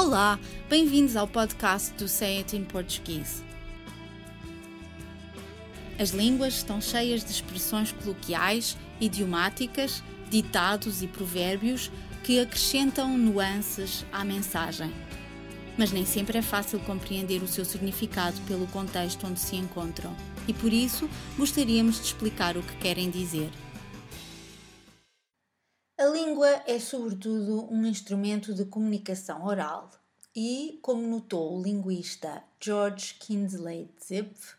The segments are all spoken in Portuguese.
Olá, bem-vindos ao podcast do Say It in Português. As línguas estão cheias de expressões coloquiais, idiomáticas, ditados e provérbios que acrescentam nuances à mensagem. Mas nem sempre é fácil compreender o seu significado pelo contexto onde se encontram, e por isso gostaríamos de explicar o que querem dizer. Língua é, sobretudo, um instrumento de comunicação oral e, como notou o linguista George Kingsley Zipf,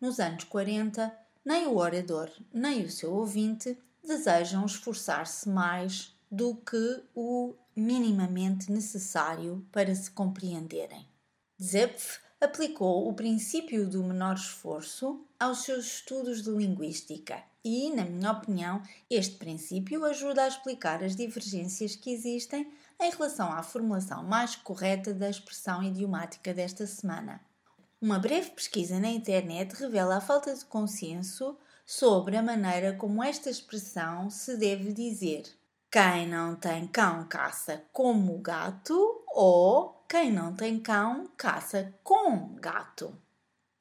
nos anos 40, nem o orador nem o seu ouvinte desejam esforçar-se mais do que o minimamente necessário para se compreenderem. Zipf aplicou o princípio do menor esforço aos seus estudos de linguística e, na minha opinião, este princípio ajuda a explicar as divergências que existem em relação à formulação mais correta da expressão idiomática desta semana. Uma breve pesquisa na internet revela a falta de consenso sobre a maneira como esta expressão se deve dizer. Quem não tem cão caça como gato ou quem não tem cão caça com gato.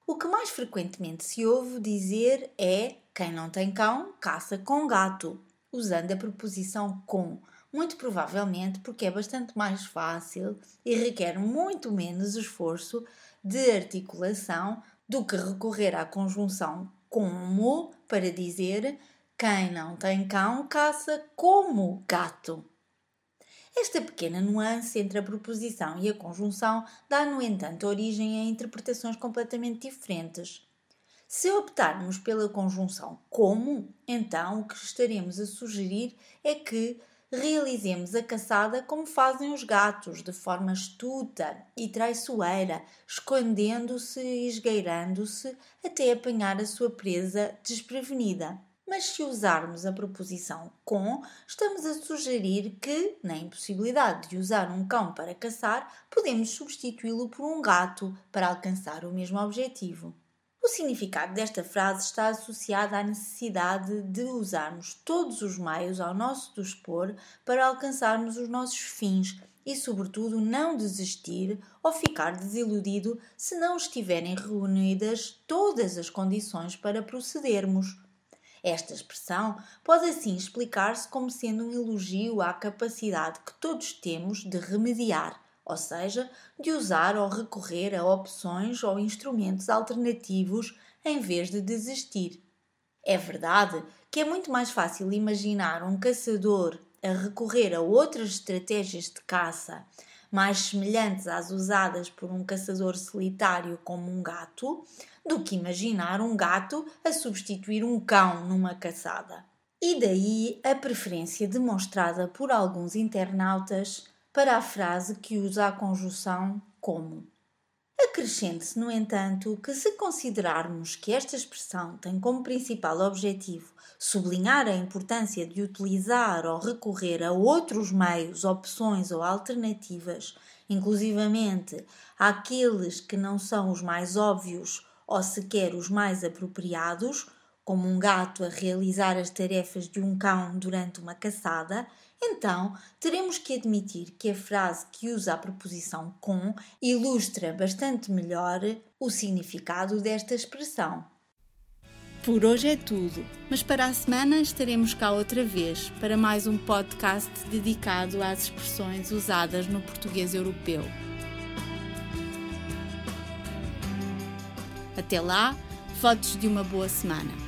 O que mais frequentemente se ouve dizer é quem não tem cão caça com gato, usando a preposição com, muito provavelmente porque é bastante mais fácil e requer muito menos esforço de articulação do que recorrer à conjunção como para dizer quem não tem cão caça como gato. Esta pequena nuance entre a proposição e a conjunção dá, no entanto, origem a interpretações completamente diferentes. Se optarmos pela conjunção como, então o que estaremos a sugerir é que realizemos a caçada como fazem os gatos, de forma astuta e traiçoeira, escondendo-se e esgueirando-se até apanhar a sua presa desprevenida. Mas se usarmos a proposição com, estamos a sugerir que, na impossibilidade de usar um cão para caçar, podemos substituí-lo por um gato para alcançar o mesmo objetivo. O significado desta frase está associado à necessidade de usarmos todos os meios ao nosso dispor para alcançarmos os nossos fins e, sobretudo, não desistir ou ficar desiludido se não estiverem reunidas todas as condições para procedermos. Esta expressão pode assim explicar-se como sendo um elogio à capacidade que todos temos de remediar, ou seja, de usar ou recorrer a opções ou instrumentos alternativos em vez de desistir. É verdade que é muito mais fácil imaginar um caçador a recorrer a outras estratégias de caça mais semelhantes às usadas por um caçador solitário como um gato, do que imaginar um gato a substituir um cão numa caçada. E daí a preferência demonstrada por alguns internautas para a frase que usa a conjunção como. Acrescente-se, no entanto, que se considerarmos que esta expressão tem como principal objetivo sublinhar a importância de utilizar ou recorrer a outros meios, opções ou alternativas, inclusivamente àqueles que não são os mais óbvios ou sequer os mais apropriados, como um gato a realizar as tarefas de um cão durante uma caçada, então teremos que admitir que a frase que usa a preposição com ilustra bastante melhor o significado desta expressão. Por hoje é tudo, mas para a semana estaremos cá outra vez para mais um podcast dedicado às expressões usadas no português europeu. Até lá, fotos de uma boa semana.